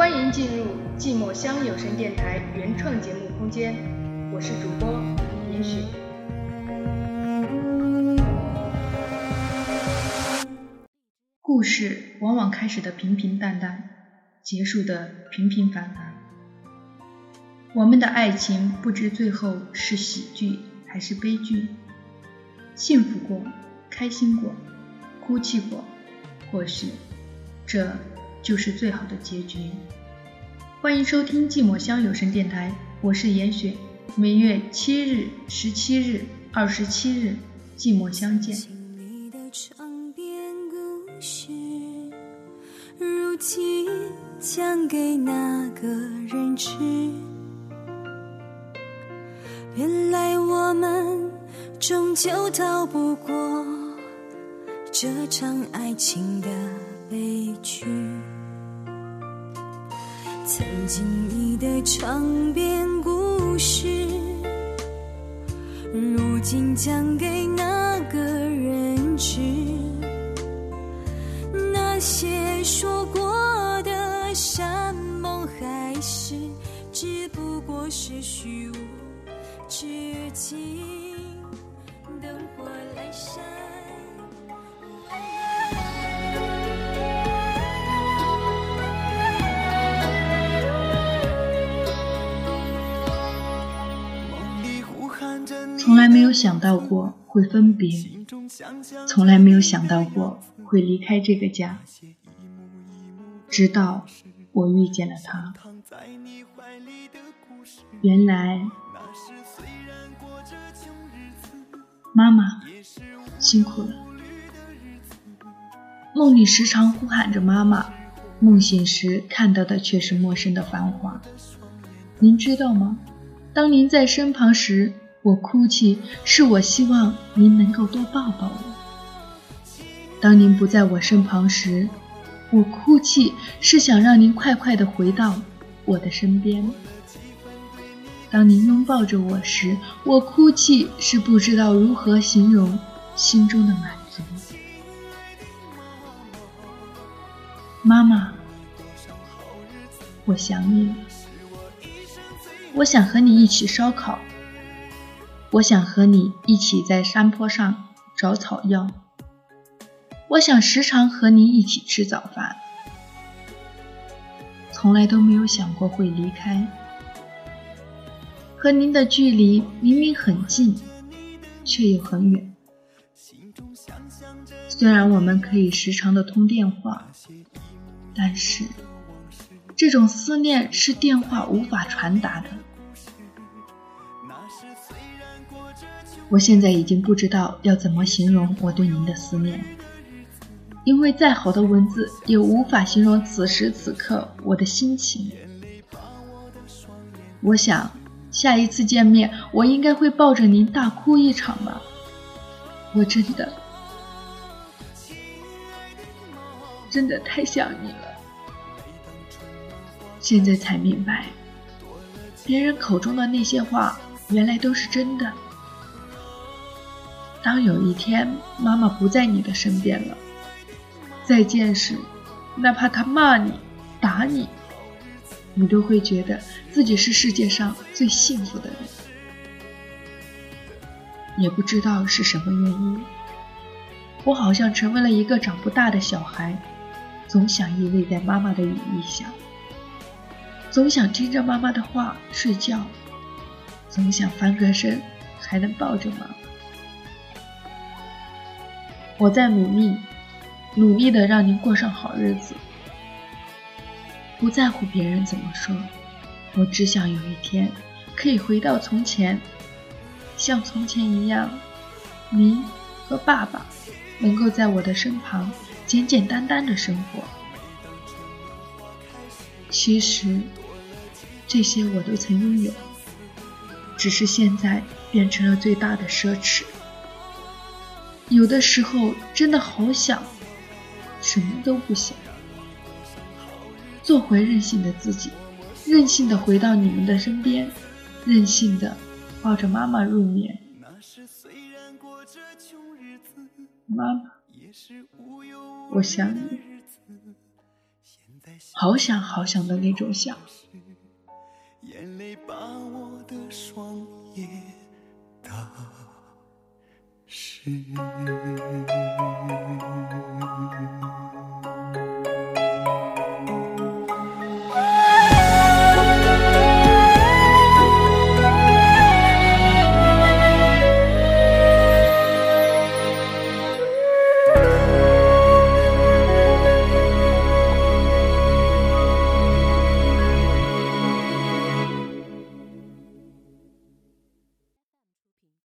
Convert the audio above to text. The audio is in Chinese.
欢迎进入寂寞乡有声电台原创节目空间，我是主播严许。故事往往开始的平平淡淡，结束的平平凡凡。我们的爱情不知最后是喜剧还是悲剧，幸福过，开心过，哭泣过，或许这。就是最好的结局。欢迎收听寂寞乡有声电台，我是严雪。每月七日、十七日、二十七日，寂寞相见。如今讲给哪个人知？原来我们终究逃不过这场爱情的悲剧。曾经你的长篇故事，如今讲给哪个人知？那些说过的山盟海誓，只不过是虚无至今。灯火阑珊。从来没有想到过会分别，从来没有想到过会离开这个家，直到我遇见了他。原来，妈妈辛苦了。梦里时常呼喊着妈妈，梦醒时看到的却是陌生的繁华。您知道吗？当您在身旁时。我哭泣，是我希望您能够多抱抱我。当您不在我身旁时，我哭泣，是想让您快快的回到我的身边。当您拥抱着我时，我哭泣，是不知道如何形容心中的满足。妈妈，我想你，我想和你一起烧烤。我想和你一起在山坡上找草药。我想时常和你一起吃早饭。从来都没有想过会离开。和您的距离明明很近，却又很远。虽然我们可以时常的通电话，但是这种思念是电话无法传达的。我现在已经不知道要怎么形容我对您的思念，因为再好的文字也无法形容此时此刻我的心情。我想下一次见面，我应该会抱着您大哭一场吧。我真的，真的太想你了。现在才明白，别人口中的那些话，原来都是真的。当有一天妈妈不在你的身边了，再见时，哪怕她骂你、打你，你都会觉得自己是世界上最幸福的人。也不知道是什么原因，我好像成为了一个长不大的小孩，总想依偎在妈妈的羽翼下，总想听着妈妈的话睡觉，总想翻个身还能抱着妈妈。我在努力，努力的让您过上好日子，不在乎别人怎么说。我只想有一天可以回到从前，像从前一样，您和爸爸能够在我的身旁简简单单的生活。其实这些我都曾拥有，只是现在变成了最大的奢侈。有的时候真的好想什么都不想，做回任性的自己，任性的回到你们的身边，任性的抱着妈妈入眠。妈妈，我想你。好想好想的那种想。眼泪把我的双眼打是。